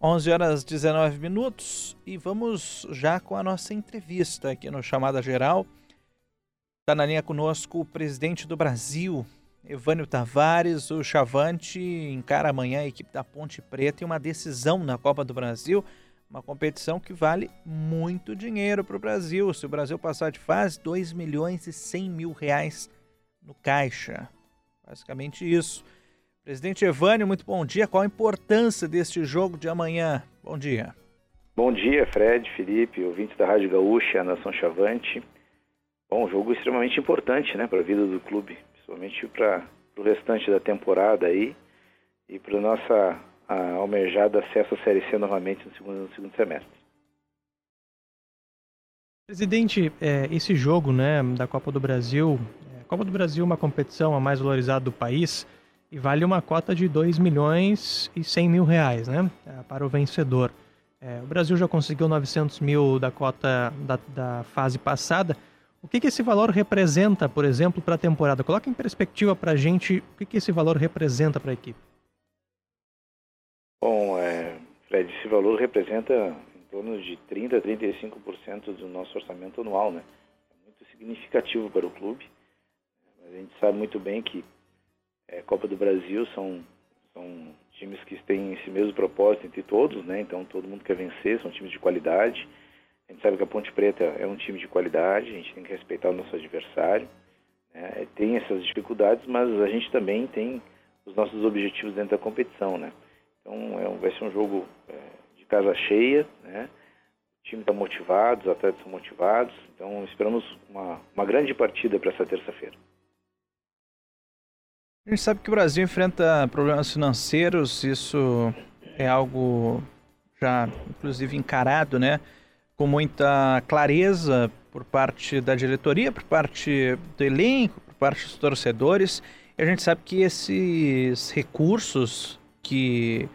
11 horas 19 minutos e vamos já com a nossa entrevista aqui no Chamada Geral. Está na linha conosco o presidente do Brasil, Evânio Tavares. O Chavante encara amanhã a equipe da Ponte Preta em uma decisão na Copa do Brasil, uma competição que vale muito dinheiro para o Brasil. Se o Brasil passar de fase, 2 milhões e 100 mil reais no caixa. Basicamente isso. Presidente Evânio, muito bom dia. Qual a importância deste jogo de amanhã? Bom dia. Bom dia, Fred, Felipe, ouvintes da Rádio Gaúcha, Nação Chavante. Bom, um jogo extremamente importante né, para a vida do clube, principalmente para o restante da temporada aí e para a nossa a almejada acesso à Série C novamente no segundo, no segundo semestre. Presidente, é, esse jogo né, da Copa do Brasil, é, a Copa do Brasil é uma competição a mais valorizada do país e vale uma cota de 2 milhões e 100 mil reais né, é, para o vencedor. É, o Brasil já conseguiu 900 mil da cota da, da fase passada. O que, que esse valor representa, por exemplo, para a temporada? Coloca em perspectiva para a gente o que, que esse valor representa para a equipe. Bom, é, Fred, esse valor representa em torno de 30% a 35% do nosso orçamento anual. Né? É muito significativo para o clube. A gente sabe muito bem que é, Copa do Brasil são, são times que têm esse mesmo propósito entre todos, né? Então todo mundo quer vencer, são times de qualidade. A gente sabe que a Ponte Preta é um time de qualidade, a gente tem que respeitar o nosso adversário. Né? Tem essas dificuldades, mas a gente também tem os nossos objetivos dentro da competição, né? Então é um, vai ser um jogo é, de casa cheia, né? O time está motivado, os atletas são motivados, então esperamos uma, uma grande partida para essa terça-feira. A gente sabe que o Brasil enfrenta problemas financeiros, isso é algo já, inclusive, encarado, né? Com muita clareza por parte da diretoria, por parte do elenco, por parte dos torcedores. E a gente sabe que esses recursos que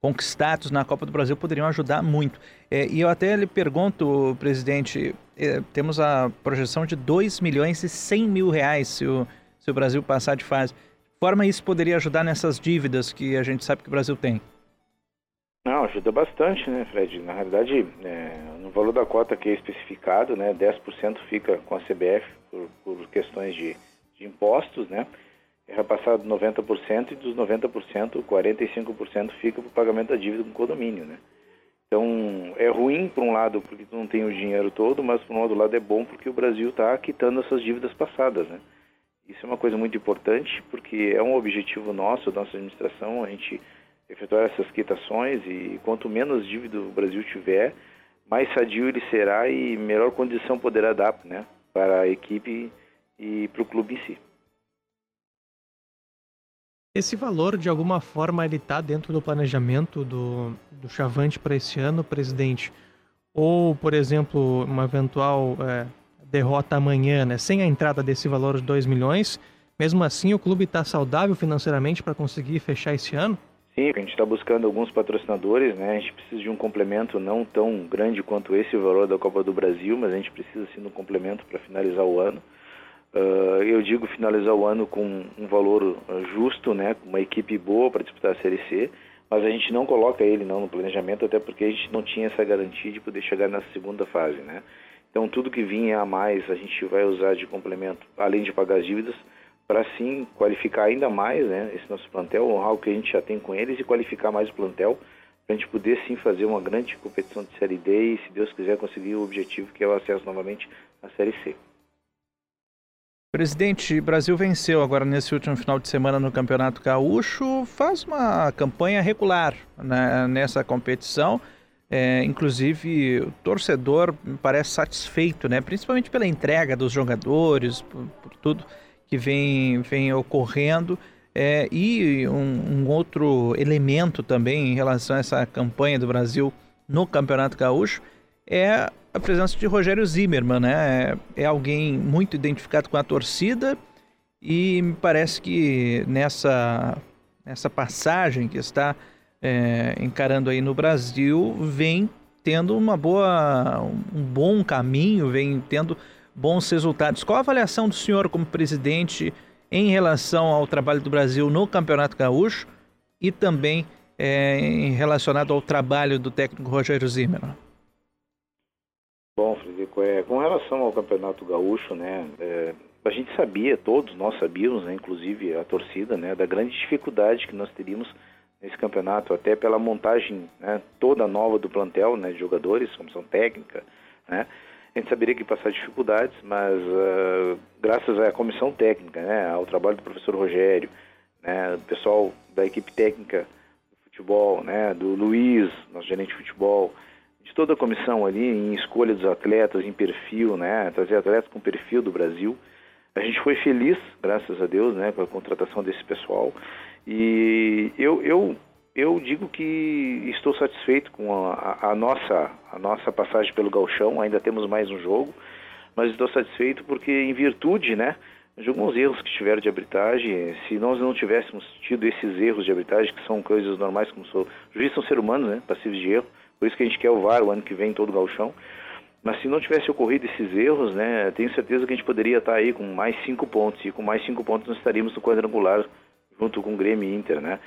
conquistados na Copa do Brasil poderiam ajudar muito. É, e eu até lhe pergunto, presidente, é, temos a projeção de 2 milhões e 100 mil reais se o, se o Brasil passar de fase forma isso poderia ajudar nessas dívidas que a gente sabe que o Brasil tem? Não, ajuda bastante, né, Fred? Na realidade, é, no valor da cota que é especificado, né, 10% fica com a CBF por, por questões de, de, impostos, né? É repassado 90% e dos 90%, 45% fica para o pagamento da dívida com condomínio, né? Então, é ruim por um lado porque tu não tem o dinheiro todo, mas por um outro lado é bom porque o Brasil está quitando essas dívidas passadas, né? Isso é uma coisa muito importante porque é um objetivo nosso, da nossa administração, a gente efetuar essas quitações e quanto menos dívida o Brasil tiver, mais sadio ele será e melhor condição poderá dar né, para a equipe e para o clube em si. Esse valor, de alguma forma, ele está dentro do planejamento do, do Chavante para esse ano, presidente? Ou, por exemplo, uma eventual é, derrota amanhã, né, sem a entrada desse valor de 2 milhões, mesmo assim o clube está saudável financeiramente para conseguir fechar esse ano? Sim, a gente está buscando alguns patrocinadores, né? A gente precisa de um complemento não tão grande quanto esse valor da Copa do Brasil, mas a gente precisa sim de um complemento para finalizar o ano. Uh, eu digo finalizar o ano com um valor justo, né? Uma equipe boa para disputar a Série C, mas a gente não coloca ele não no planejamento, até porque a gente não tinha essa garantia de poder chegar na segunda fase, né? Então, tudo que vinha a mais a gente vai usar de complemento, além de pagar as dívidas, para sim qualificar ainda mais né, esse nosso plantel, honrar o que a gente já tem com eles e qualificar mais o plantel, para a gente poder sim fazer uma grande competição de Série D e, se Deus quiser, conseguir o objetivo que é o acesso novamente à Série C. Presidente, Brasil venceu agora nesse último final de semana no Campeonato Gaúcho, faz uma campanha regular né, nessa competição é, inclusive, o torcedor parece satisfeito, né? principalmente pela entrega dos jogadores, por, por tudo que vem, vem ocorrendo. É, e um, um, outro elemento também em relação a essa campanha do Brasil no Campeonato Gaúcho é a presença de Rogério Zimmermann, né? É, é alguém muito identificado com a torcida e me parece que nessa, nessa passagem que está é, encarando aí no Brasil vem tendo uma boa, um bom caminho, vem tendo bons resultados. Qual a avaliação do senhor como presidente em relação ao trabalho do Brasil no Campeonato Gaúcho e também é, relacionado ao trabalho do técnico Rogério Zimmermann? Bom, Frederico, é, com relação ao Campeonato Gaúcho, né, é, a gente sabia, todos nós sabíamos, né, inclusive a torcida, né, da grande dificuldade que nós teríamos nesse campeonato, até pela montagem né, toda nova do plantel né, de jogadores, comissão técnica, né, a gente saberia que passar dificuldades, mas uh, graças à comissão técnica, né, ao trabalho do professor Rogério, né, do pessoal da equipe técnica do futebol, né, do Luiz, nosso gerente de futebol, de toda a comissão ali em escolha dos atletas, em perfil, né, trazer atletas com perfil do Brasil. A gente foi feliz, graças a Deus, né, com a contratação desse pessoal. E eu, eu, eu digo que estou satisfeito com a, a, nossa, a nossa passagem pelo galchão. Ainda temos mais um jogo, mas estou satisfeito porque, em virtude, né, de alguns erros que tiveram de arbitragem, se nós não tivéssemos tido esses erros de arbitragem, que são coisas normais, como sou, juízes são seres humanos, né, passivos de erro, por isso que a gente quer o VAR o ano que vem todo o galchão. Mas se não tivesse ocorrido esses erros, né, tenho certeza que a gente poderia estar aí com mais cinco pontos. E com mais cinco pontos nós estaríamos no quadrangular junto com o Grêmio e Inter, né?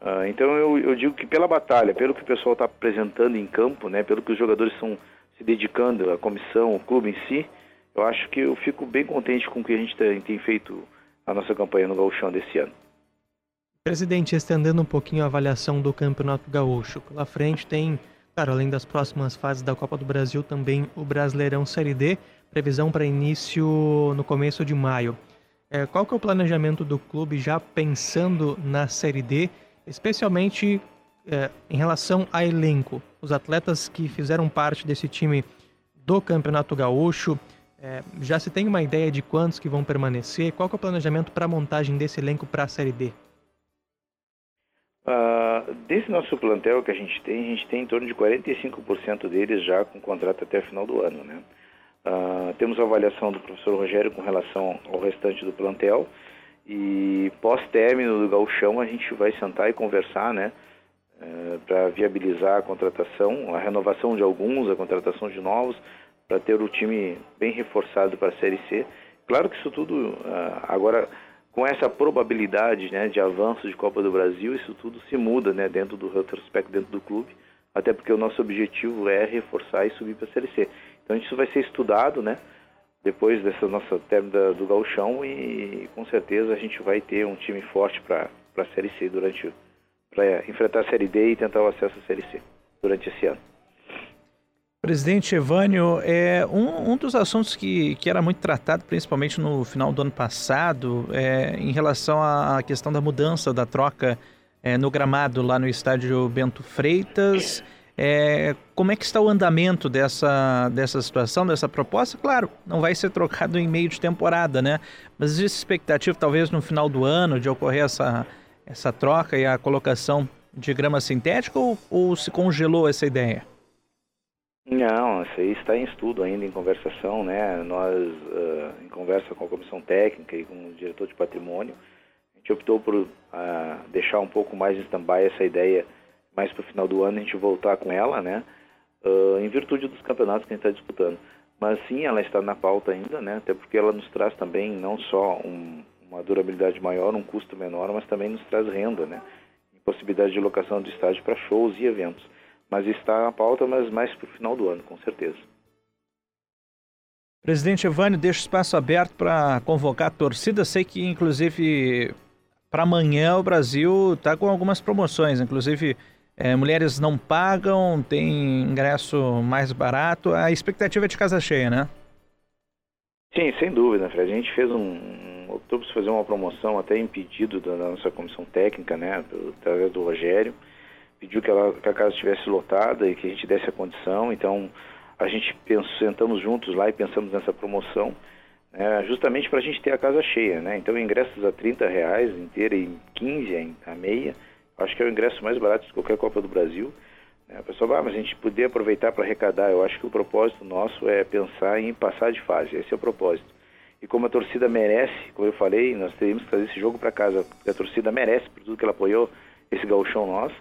Uh, então eu, eu, digo que pela batalha, pelo que o pessoal está apresentando em campo, né, pelo que os jogadores estão se dedicando, a comissão, o clube em si, eu acho que eu fico bem contente com o que a gente tem, tem feito a nossa campanha no Gauchão desse ano. Presidente, estendendo um pouquinho a avaliação do Campeonato Gaúcho, pela frente tem Claro, além das próximas fases da Copa do Brasil, também o Brasileirão Série D, previsão para início no começo de maio. É, qual que é o planejamento do clube já pensando na Série D, especialmente é, em relação a elenco? Os atletas que fizeram parte desse time do Campeonato Gaúcho, é, já se tem uma ideia de quantos que vão permanecer? Qual que é o planejamento para a montagem desse elenco para a Série D? Uh, desse nosso plantel que a gente tem, a gente tem em torno de 45% deles já com contrato até o final do ano, né? Uh, temos a avaliação do professor Rogério com relação ao restante do plantel e pós-término do gauchão a gente vai sentar e conversar, né? Eh, para viabilizar a contratação, a renovação de alguns, a contratação de novos, para ter o time bem reforçado para a Série C. Claro que isso tudo ah, agora com essa probabilidade né, de avanço de Copa do Brasil, isso tudo se muda né, dentro do retrospecto, dentro do clube, até porque o nosso objetivo é reforçar e subir para a Série C. Então isso vai ser estudado né, depois dessa nossa término do gauchão e com certeza a gente vai ter um time forte para a Série C durante para enfrentar a Série D e tentar o acesso à Série C durante esse ano. Presidente Evânio, é, um, um dos assuntos que, que era muito tratado, principalmente no final do ano passado, é, em relação à questão da mudança, da troca é, no gramado lá no estádio Bento Freitas. É, como é que está o andamento dessa, dessa situação, dessa proposta? Claro, não vai ser trocado em meio de temporada, né? Mas existe expectativa, talvez no final do ano, de ocorrer essa, essa troca e a colocação de grama sintética ou, ou se congelou essa ideia? Não, isso aí está em estudo ainda, em conversação, né? Nós, uh, em conversa com a comissão técnica e com o diretor de patrimônio, a gente optou por uh, deixar um pouco mais em stand-by essa ideia, mais para o final do ano a gente voltar com ela, né? Uh, em virtude dos campeonatos que a gente está disputando. Mas sim, ela está na pauta ainda, né? Até porque ela nos traz também não só um, uma durabilidade maior, um custo menor, mas também nos traz renda, né? possibilidade de locação de estádio para shows e eventos mas está na pauta, mas mais para o final do ano, com certeza. Presidente Evânio, deixa o espaço aberto para convocar a torcida. Sei que, inclusive, para amanhã o Brasil está com algumas promoções. Inclusive, é, mulheres não pagam, tem ingresso mais barato. A expectativa é de casa cheia, né? Sim, sem dúvida, Fred. A gente fez um. optou por fazer uma promoção até em pedido da nossa comissão técnica, né? Através do Rogério pediu que, ela, que a casa estivesse lotada e que a gente desse a condição. Então, a gente pensou, sentamos juntos lá e pensamos nessa promoção, né, justamente para a gente ter a casa cheia. Né? Então, ingressos a 30 reais inteira e 15 a meia, acho que é o ingresso mais barato de qualquer Copa do Brasil. Né? A pessoa, ah, mas a gente poder aproveitar para arrecadar. Eu acho que o propósito nosso é pensar em passar de fase. Esse é o propósito. E como a torcida merece, como eu falei, nós teríamos que trazer esse jogo para casa, a torcida merece por tudo que ela apoiou esse gauchão nosso.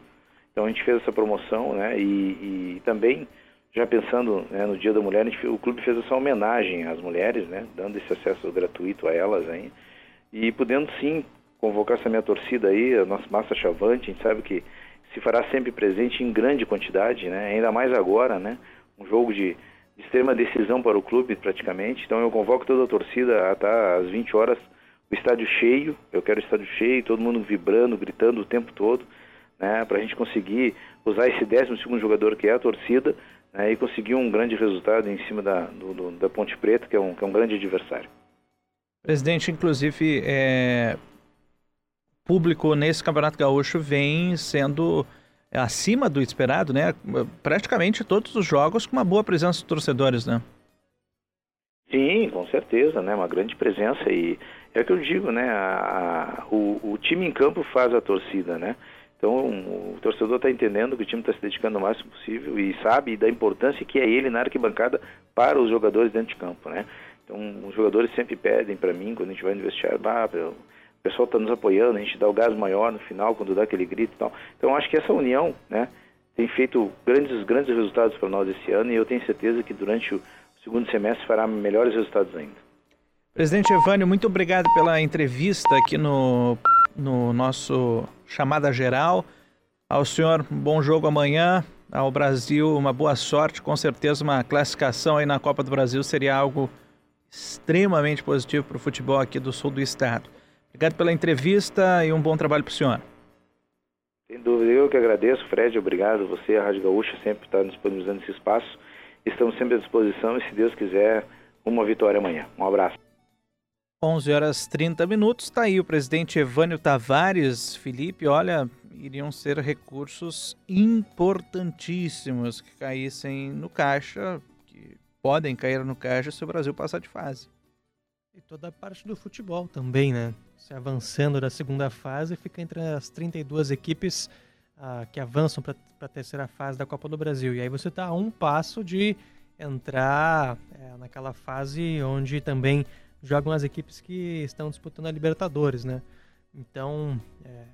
Então a gente fez essa promoção, né? E, e também já pensando né, no Dia da Mulher, gente, o clube fez essa homenagem às mulheres, né? Dando esse acesso gratuito a elas aí e podendo sim convocar essa minha torcida aí, a nossa massa chavante, a gente sabe que se fará sempre presente em grande quantidade, né? Ainda mais agora, né? Um jogo de, extrema decisão para o clube praticamente. Então eu convoco toda a torcida a estar às 20 horas o estádio cheio. Eu quero o estádio cheio, todo mundo vibrando, gritando o tempo todo, né? Para a gente conseguir usar esse 12 segundo jogador que é a torcida né? e conseguir um grande resultado em cima da, do, da Ponte Preta, que é um, que é um grande adversário. Presidente, inclusive, é, público nesse Campeonato Gaúcho vem sendo acima do esperado, né? Praticamente todos os jogos com uma boa presença de torcedores, né? Sim, com certeza, né? Uma grande presença e é o que eu digo, né? A, a, o, o, time em campo faz a torcida, né? Então o torcedor está entendendo que o time está se dedicando o máximo possível e sabe da importância que é ele na arquibancada para os jogadores dentro de campo, né? Então os jogadores sempre pedem para mim quando a gente vai no vestiário, o pessoal está nos apoiando, a gente dá o gás maior no final, quando dá aquele grito e tal. Então, acho que essa união, né, tem feito grandes, grandes resultados para nós esse ano e eu tenho certeza que durante o segundo semestre fará melhores resultados ainda. Presidente Evânio, muito obrigado pela entrevista aqui no, no nosso Chamada Geral. Ao senhor, bom jogo amanhã. Ao Brasil, uma boa sorte. Com certeza, uma classificação aí na Copa do Brasil seria algo extremamente positivo para o futebol aqui do sul do estado. Obrigado pela entrevista e um bom trabalho para o senhor. Sem dúvida, eu que agradeço, Fred, obrigado. Você, a Rádio Gaúcha, sempre está disponibilizando esse espaço. Estamos sempre à disposição e, se Deus quiser, uma vitória amanhã. Um abraço. 11 horas 30 minutos, está aí o presidente Evânio Tavares. Felipe, olha, iriam ser recursos importantíssimos que caíssem no caixa, que podem cair no caixa se o Brasil passar de fase. E toda a parte do futebol também, né? Se avançando da segunda fase, fica entre as 32 equipes uh, que avançam para a terceira fase da Copa do Brasil. E aí você está a um passo de entrar é, naquela fase onde também jogam as equipes que estão disputando a Libertadores, né? Então, é,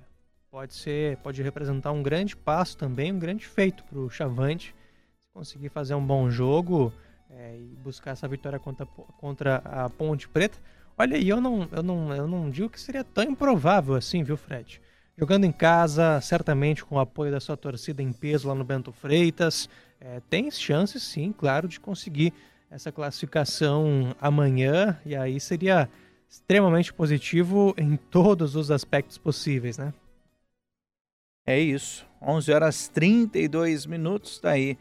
pode ser, pode representar um grande passo também, um grande feito para o Chavante. Se conseguir fazer um bom jogo, é, e buscar essa vitória contra, contra a Ponte Preta. Olha aí, eu não, eu, não, eu não digo que seria tão improvável assim, viu, Fred? Jogando em casa, certamente com o apoio da sua torcida em peso lá no Bento Freitas, é, tem chances sim, claro, de conseguir essa classificação amanhã, e aí seria extremamente positivo em todos os aspectos possíveis, né? É isso. 11 horas 32 minutos, tá aí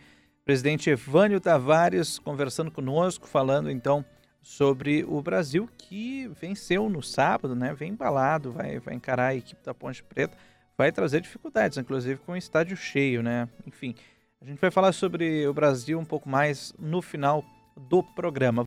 presidente Evânio Tavares conversando conosco, falando então sobre o Brasil que venceu no sábado, né? Vem embalado, vai, vai encarar a equipe da Ponte Preta, vai trazer dificuldades, inclusive com o estádio cheio, né? Enfim, a gente vai falar sobre o Brasil um pouco mais no final do programa.